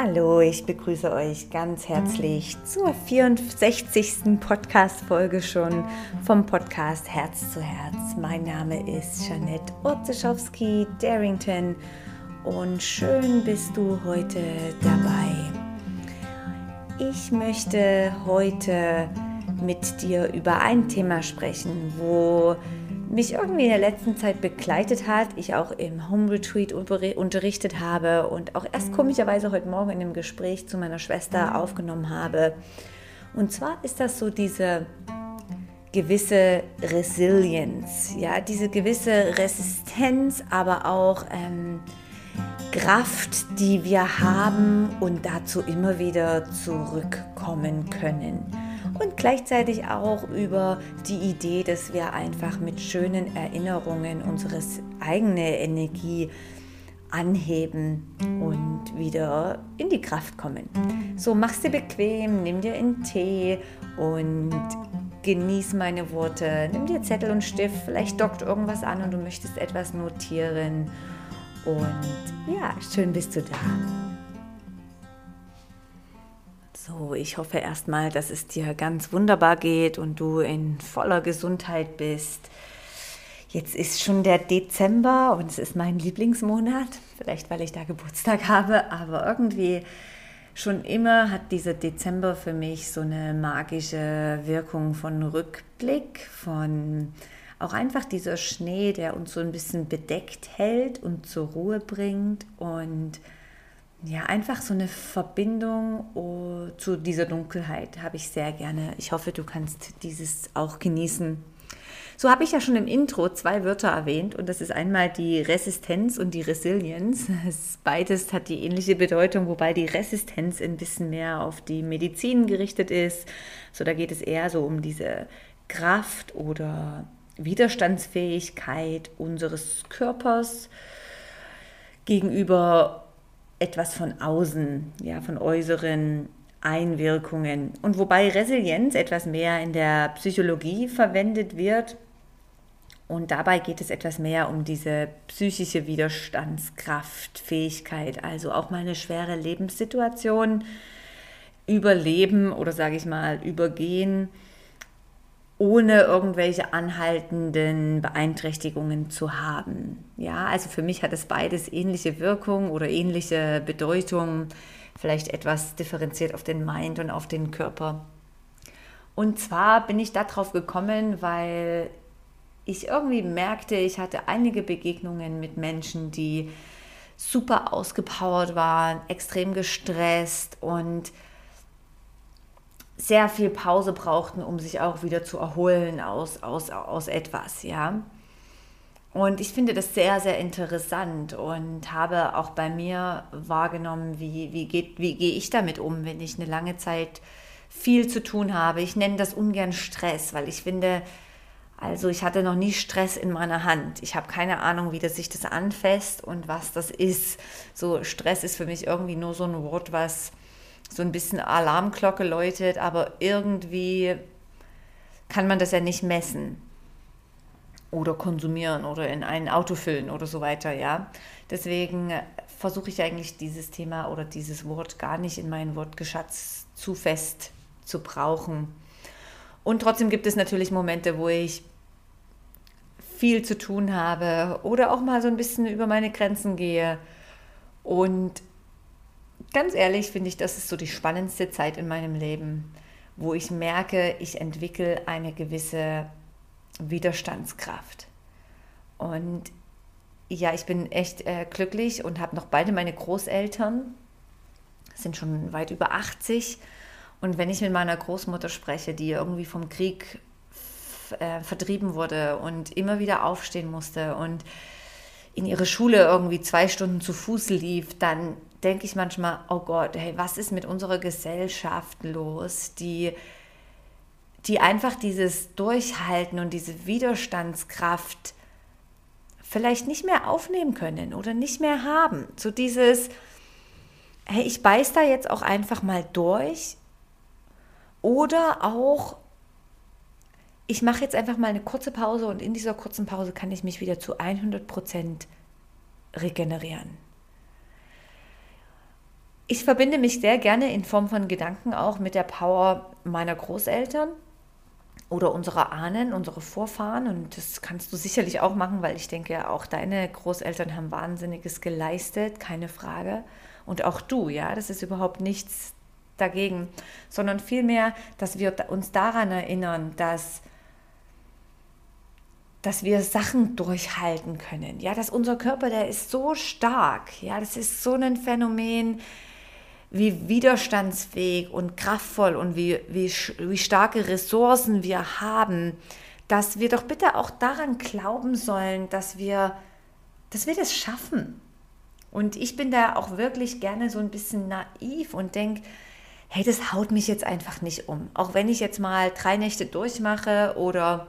Hallo, ich begrüße euch ganz herzlich zur 64. Podcast-Folge schon vom Podcast Herz zu Herz. Mein Name ist Janette Otzeschowski Darrington und schön bist du heute dabei. Ich möchte heute mit dir über ein Thema sprechen, wo mich irgendwie in der letzten Zeit begleitet hat, ich auch im Home Retreat unterrichtet habe und auch erst komischerweise heute Morgen in einem Gespräch zu meiner Schwester aufgenommen habe. Und zwar ist das so diese gewisse Resilienz, ja, diese gewisse Resistenz, aber auch ähm, Kraft, die wir haben und dazu immer wieder zurückkommen können und gleichzeitig auch über die Idee, dass wir einfach mit schönen Erinnerungen unsere eigene Energie anheben und wieder in die Kraft kommen. So mach's dir bequem, nimm dir einen Tee und genieß meine Worte. Nimm dir Zettel und Stift, vielleicht dockt irgendwas an und du möchtest etwas notieren. Und ja, schön bist du da. So, ich hoffe erstmal, dass es dir ganz wunderbar geht und du in voller Gesundheit bist. Jetzt ist schon der Dezember und es ist mein Lieblingsmonat, vielleicht weil ich da Geburtstag habe, aber irgendwie schon immer hat dieser Dezember für mich so eine magische Wirkung von Rückblick, von auch einfach dieser Schnee, der uns so ein bisschen bedeckt hält und zur Ruhe bringt und ja, einfach so eine Verbindung oh, zu dieser Dunkelheit habe ich sehr gerne. Ich hoffe, du kannst dieses auch genießen. So habe ich ja schon im Intro zwei Wörter erwähnt und das ist einmal die Resistenz und die Resilienz. Beides hat die ähnliche Bedeutung, wobei die Resistenz ein bisschen mehr auf die Medizin gerichtet ist. So da geht es eher so um diese Kraft oder Widerstandsfähigkeit unseres Körpers gegenüber etwas von außen, ja, von äußeren Einwirkungen. Und wobei Resilienz etwas mehr in der Psychologie verwendet wird, und dabei geht es etwas mehr um diese psychische Widerstandskraft, Fähigkeit, also auch mal eine schwere Lebenssituation überleben oder sage ich mal übergehen ohne irgendwelche anhaltenden Beeinträchtigungen zu haben. Ja, also für mich hat es beides ähnliche Wirkung oder ähnliche Bedeutung, vielleicht etwas differenziert auf den Mind und auf den Körper. Und zwar bin ich darauf gekommen, weil ich irgendwie merkte, ich hatte einige Begegnungen mit Menschen, die super ausgepowert waren, extrem gestresst und sehr viel Pause brauchten, um sich auch wieder zu erholen aus, aus, aus etwas, ja. Und ich finde das sehr, sehr interessant und habe auch bei mir wahrgenommen, wie, wie, geht, wie gehe ich damit um, wenn ich eine lange Zeit viel zu tun habe. Ich nenne das ungern Stress, weil ich finde, also ich hatte noch nie Stress in meiner Hand. Ich habe keine Ahnung, wie das sich das anfasst und was das ist. So Stress ist für mich irgendwie nur so ein Wort, was so ein bisschen Alarmglocke läutet, aber irgendwie kann man das ja nicht messen oder konsumieren oder in ein Auto füllen oder so weiter, ja. Deswegen versuche ich eigentlich dieses Thema oder dieses Wort gar nicht in meinen Wortgeschatz zu fest zu brauchen. Und trotzdem gibt es natürlich Momente, wo ich viel zu tun habe oder auch mal so ein bisschen über meine Grenzen gehe und ganz ehrlich finde ich, das ist so die spannendste Zeit in meinem Leben, wo ich merke, ich entwickle eine gewisse Widerstandskraft. Und ja, ich bin echt äh, glücklich und habe noch beide meine Großeltern, sind schon weit über 80. Und wenn ich mit meiner Großmutter spreche, die irgendwie vom Krieg äh, vertrieben wurde und immer wieder aufstehen musste und in ihre Schule irgendwie zwei Stunden zu Fuß lief, dann denke ich manchmal, oh Gott, hey, was ist mit unserer Gesellschaft los, die, die einfach dieses Durchhalten und diese Widerstandskraft vielleicht nicht mehr aufnehmen können oder nicht mehr haben. So dieses, hey, ich beiß da jetzt auch einfach mal durch oder auch, ich mache jetzt einfach mal eine kurze Pause und in dieser kurzen Pause kann ich mich wieder zu 100 Prozent regenerieren. Ich verbinde mich sehr gerne in Form von Gedanken auch mit der Power meiner Großeltern oder unserer Ahnen, unsere Vorfahren. Und das kannst du sicherlich auch machen, weil ich denke, auch deine Großeltern haben Wahnsinniges geleistet, keine Frage. Und auch du, ja, das ist überhaupt nichts dagegen, sondern vielmehr, dass wir uns daran erinnern, dass dass wir Sachen durchhalten können. Ja, dass unser Körper, der ist so stark. Ja, das ist so ein Phänomen, wie widerstandsfähig und kraftvoll und wie, wie, wie starke Ressourcen wir haben, dass wir doch bitte auch daran glauben sollen, dass wir, dass wir das schaffen. Und ich bin da auch wirklich gerne so ein bisschen naiv und denke, hey, das haut mich jetzt einfach nicht um. Auch wenn ich jetzt mal drei Nächte durchmache oder,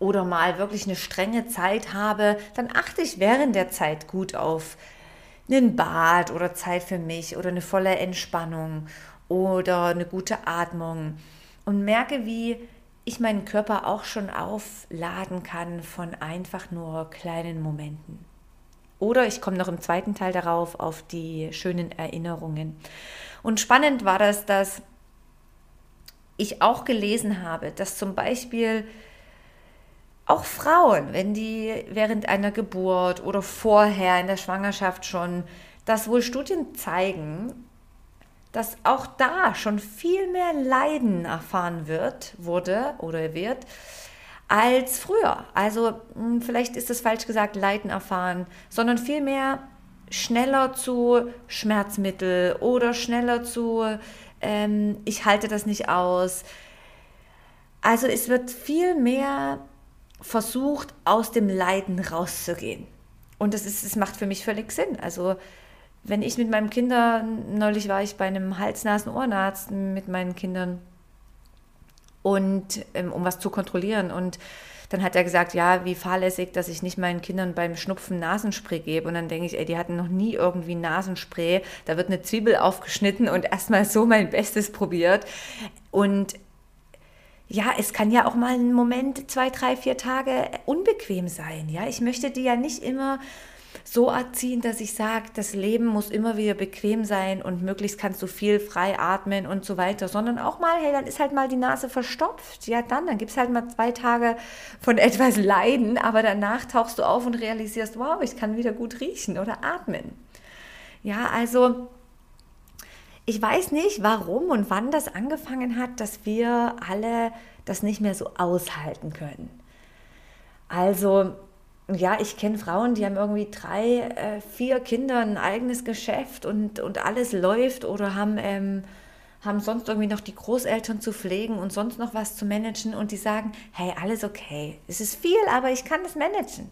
oder mal wirklich eine strenge Zeit habe, dann achte ich während der Zeit gut auf einen Bad oder Zeit für mich oder eine volle Entspannung oder eine gute Atmung und merke, wie ich meinen Körper auch schon aufladen kann von einfach nur kleinen Momenten. Oder ich komme noch im zweiten Teil darauf, auf die schönen Erinnerungen. Und spannend war das, dass ich auch gelesen habe, dass zum Beispiel auch Frauen, wenn die während einer Geburt oder vorher in der Schwangerschaft schon, dass wohl Studien zeigen, dass auch da schon viel mehr Leiden erfahren wird, wurde oder wird, als früher. Also hm, vielleicht ist es falsch gesagt, Leiden erfahren, sondern vielmehr schneller zu Schmerzmittel oder schneller zu, ähm, ich halte das nicht aus. Also es wird viel mehr versucht, aus dem Leiden rauszugehen. Und das, ist, das macht für mich völlig Sinn. Also wenn ich mit meinen Kindern, neulich war ich bei einem Hals-Nasen-Ohrenarzt mit meinen Kindern und ähm, um was zu kontrollieren und dann hat er gesagt, ja, wie fahrlässig, dass ich nicht meinen Kindern beim Schnupfen Nasenspray gebe. Und dann denke ich, ey, die hatten noch nie irgendwie Nasenspray. Da wird eine Zwiebel aufgeschnitten und erstmal so mein Bestes probiert. Und ja, es kann ja auch mal ein Moment, zwei, drei, vier Tage unbequem sein. Ja, ich möchte die ja nicht immer so erziehen, dass ich sage, das Leben muss immer wieder bequem sein und möglichst kannst du viel frei atmen und so weiter, sondern auch mal, hey, dann ist halt mal die Nase verstopft. Ja, dann, dann gibt es halt mal zwei Tage von etwas Leiden, aber danach tauchst du auf und realisierst, wow, ich kann wieder gut riechen oder atmen. Ja, also ich weiß nicht, warum und wann das angefangen hat, dass wir alle das nicht mehr so aushalten können. Also, ja, ich kenne Frauen, die haben irgendwie drei, äh, vier Kinder, ein eigenes Geschäft und, und alles läuft oder haben, ähm, haben sonst irgendwie noch die Großeltern zu pflegen und sonst noch was zu managen und die sagen, hey, alles okay, es ist viel, aber ich kann das managen.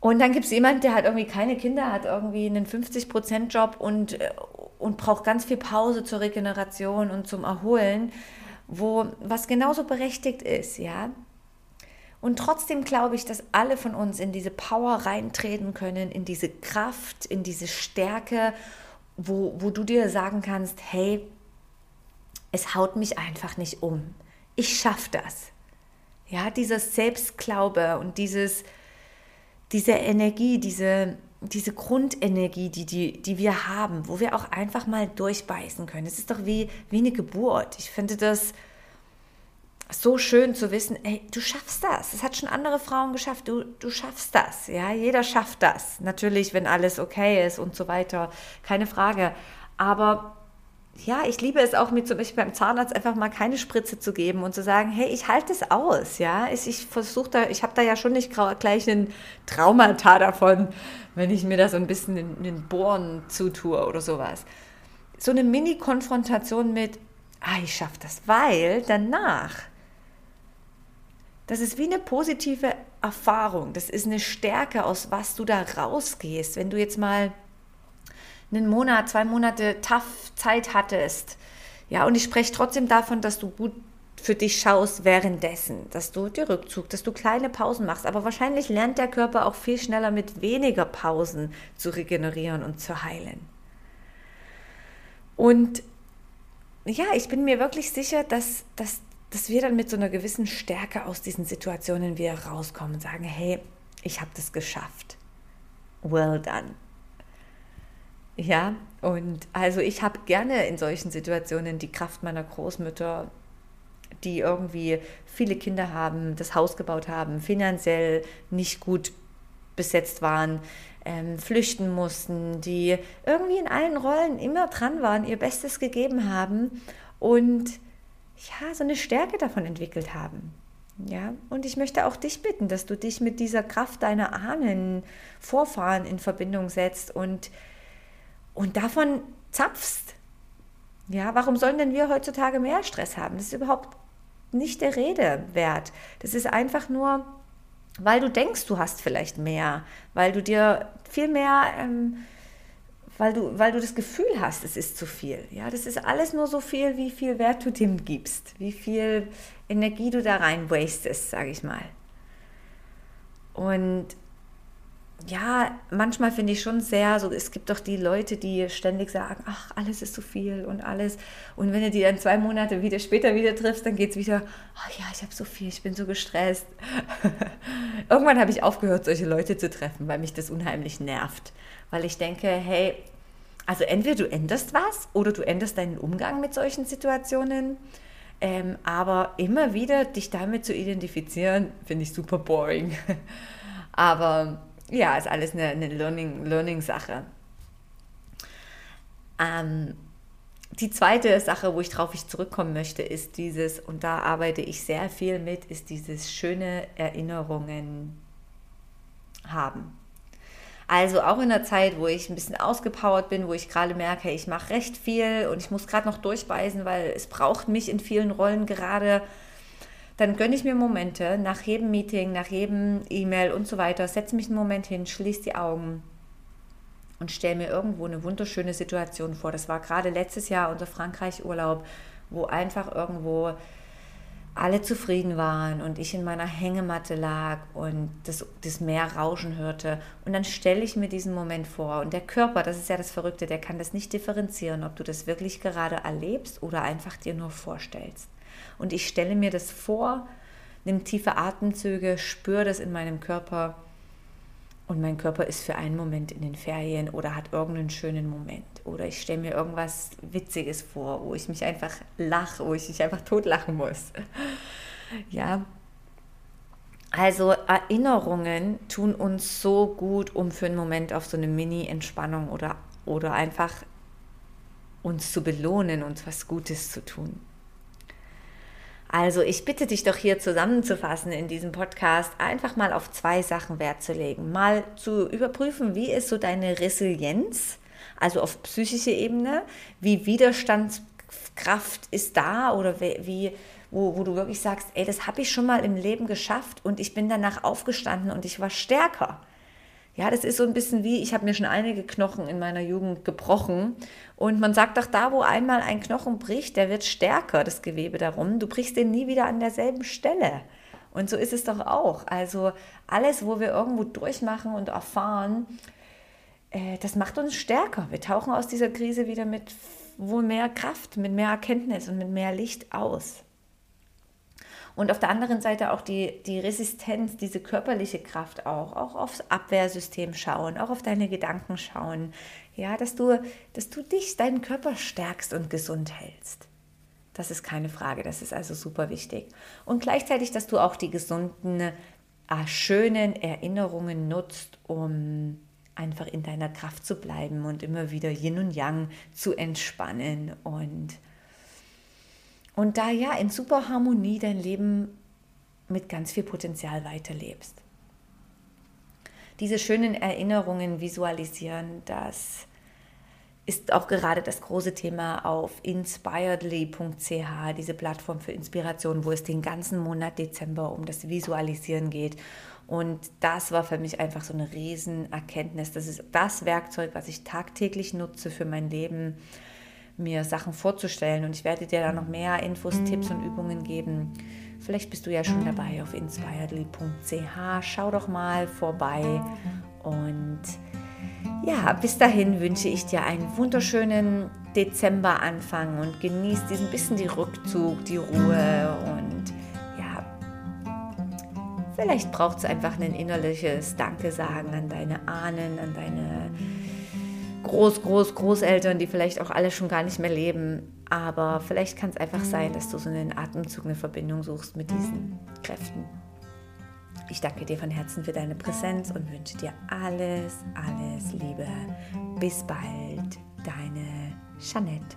Und dann gibt es jemanden, der hat irgendwie keine Kinder, hat irgendwie einen 50%-Job und, äh, und braucht ganz viel Pause zur Regeneration und zum Erholen, wo was genauso berechtigt ist, ja. Und trotzdem glaube ich, dass alle von uns in diese Power reintreten können, in diese Kraft, in diese Stärke, wo, wo du dir sagen kannst, hey, es haut mich einfach nicht um. Ich schaffe das. Ja, dieser Selbstglaube und dieses, diese Energie, diese, diese Grundenergie, die, die, die wir haben, wo wir auch einfach mal durchbeißen können. Es ist doch wie, wie eine Geburt. Ich finde das so schön zu wissen, ey, du schaffst das. Das hat schon andere Frauen geschafft. Du, du schaffst das. Ja, jeder schafft das. Natürlich, wenn alles okay ist und so weiter. Keine Frage. Aber ja, ich liebe es auch, mir zum Beispiel beim Zahnarzt einfach mal keine Spritze zu geben und zu sagen, hey, ich halte es aus, ja. Ich versuche da, ich habe da ja schon nicht gleich einen Traumata davon, wenn ich mir da so ein bisschen in den Bohren zutue oder sowas. So eine Mini-Konfrontation mit, ah, ich schaffe das, weil danach, das ist wie eine positive Erfahrung, das ist eine Stärke, aus was du da rausgehst. Wenn du jetzt mal einen Monat, zwei Monate tough Zeit hattest. Ja, und ich spreche trotzdem davon, dass du gut für dich schaust währenddessen, dass du die Rückzug, dass du kleine Pausen machst. Aber wahrscheinlich lernt der Körper auch viel schneller mit weniger Pausen zu regenerieren und zu heilen. Und ja, ich bin mir wirklich sicher, dass, dass, dass wir dann mit so einer gewissen Stärke aus diesen Situationen wieder rauskommen und sagen, hey, ich habe das geschafft. Well done. Ja, und also ich habe gerne in solchen Situationen die Kraft meiner Großmütter, die irgendwie viele Kinder haben, das Haus gebaut haben, finanziell nicht gut besetzt waren, ähm, flüchten mussten, die irgendwie in allen Rollen immer dran waren, ihr Bestes gegeben haben und ja, so eine Stärke davon entwickelt haben. Ja, und ich möchte auch dich bitten, dass du dich mit dieser Kraft deiner Ahnen, Vorfahren in Verbindung setzt und, und davon zapfst. Ja, warum sollen denn wir heutzutage mehr Stress haben? Das ist überhaupt nicht der Rede wert. Das ist einfach nur, weil du denkst, du hast vielleicht mehr, weil du dir viel mehr, ähm, weil, du, weil du das Gefühl hast, es ist zu viel. Ja, das ist alles nur so viel, wie viel Wert du dem gibst, wie viel Energie du da rein wastest, sage ich mal. Und ja, manchmal finde ich schon sehr so, es gibt doch die Leute, die ständig sagen, ach, alles ist zu viel und alles. Und wenn du die dann zwei Monate wieder später wieder triffst, dann geht es wieder, ach ja, ich habe so viel, ich bin so gestresst. Irgendwann habe ich aufgehört, solche Leute zu treffen, weil mich das unheimlich nervt. Weil ich denke, hey, also entweder du änderst was oder du änderst deinen Umgang mit solchen Situationen. Ähm, aber immer wieder dich damit zu identifizieren, finde ich super boring. aber ja, ist alles eine, eine Learning-Sache. Learning ähm, die zweite Sache, wo ich drauf ich zurückkommen möchte, ist dieses, und da arbeite ich sehr viel mit, ist dieses schöne Erinnerungen haben. Also auch in der Zeit, wo ich ein bisschen ausgepowert bin, wo ich gerade merke, ich mache recht viel und ich muss gerade noch durchbeißen, weil es braucht mich in vielen Rollen gerade dann gönne ich mir Momente nach jedem Meeting, nach jedem E-Mail und so weiter, setze mich einen Moment hin, schließe die Augen und stelle mir irgendwo eine wunderschöne Situation vor. Das war gerade letztes Jahr unser Frankreich-Urlaub, wo einfach irgendwo alle zufrieden waren und ich in meiner Hängematte lag und das, das Meer rauschen hörte. Und dann stelle ich mir diesen Moment vor. Und der Körper, das ist ja das Verrückte, der kann das nicht differenzieren, ob du das wirklich gerade erlebst oder einfach dir nur vorstellst. Und ich stelle mir das vor, nehme tiefe Atemzüge, spüre das in meinem Körper und mein Körper ist für einen Moment in den Ferien oder hat irgendeinen schönen Moment. Oder ich stelle mir irgendwas Witziges vor, wo ich mich einfach lache, wo ich mich einfach totlachen muss. Ja. Also Erinnerungen tun uns so gut, um für einen Moment auf so eine Mini-Entspannung oder, oder einfach uns zu belohnen, uns was Gutes zu tun. Also ich bitte dich doch hier zusammenzufassen in diesem Podcast, einfach mal auf zwei Sachen Wert zu legen. Mal zu überprüfen, wie ist so deine Resilienz, also auf psychischer Ebene, wie Widerstandskraft ist da oder wie, wo, wo du wirklich sagst, ey, das habe ich schon mal im Leben geschafft und ich bin danach aufgestanden und ich war stärker. Ja, das ist so ein bisschen wie, ich habe mir schon einige Knochen in meiner Jugend gebrochen. Und man sagt doch, da wo einmal ein Knochen bricht, der wird stärker, das Gewebe darum. Du brichst den nie wieder an derselben Stelle. Und so ist es doch auch. Also alles, wo wir irgendwo durchmachen und erfahren, äh, das macht uns stärker. Wir tauchen aus dieser Krise wieder mit wohl mehr Kraft, mit mehr Erkenntnis und mit mehr Licht aus. Und auf der anderen Seite auch die, die Resistenz, diese körperliche Kraft auch, auch aufs Abwehrsystem schauen, auch auf deine Gedanken schauen. Ja, dass du, dass du dich, deinen Körper stärkst und gesund hältst. Das ist keine Frage, das ist also super wichtig. Und gleichzeitig, dass du auch die gesunden, äh, schönen Erinnerungen nutzt, um einfach in deiner Kraft zu bleiben und immer wieder Yin und Yang zu entspannen und und da ja in super Harmonie dein Leben mit ganz viel Potenzial weiterlebst. Diese schönen Erinnerungen visualisieren, das ist auch gerade das große Thema auf inspiredly.ch, diese Plattform für Inspiration, wo es den ganzen Monat Dezember um das Visualisieren geht. Und das war für mich einfach so eine Riesenerkenntnis. Das ist das Werkzeug, was ich tagtäglich nutze für mein Leben mir Sachen vorzustellen. Und ich werde dir da noch mehr Infos, Tipps und Übungen geben. Vielleicht bist du ja schon dabei auf inspiredly.ch. Schau doch mal vorbei. Und ja, bis dahin wünsche ich dir einen wunderschönen Dezemberanfang und genieß diesen bisschen die Rückzug, die Ruhe und ja, vielleicht braucht es einfach ein innerliches Danke sagen an deine Ahnen, an deine Groß, Groß, Großeltern, die vielleicht auch alle schon gar nicht mehr leben. Aber vielleicht kann es einfach sein, dass du so einen Atemzug, eine Verbindung suchst mit diesen Kräften. Ich danke dir von Herzen für deine Präsenz und wünsche dir alles, alles Liebe. Bis bald, deine Jeanette.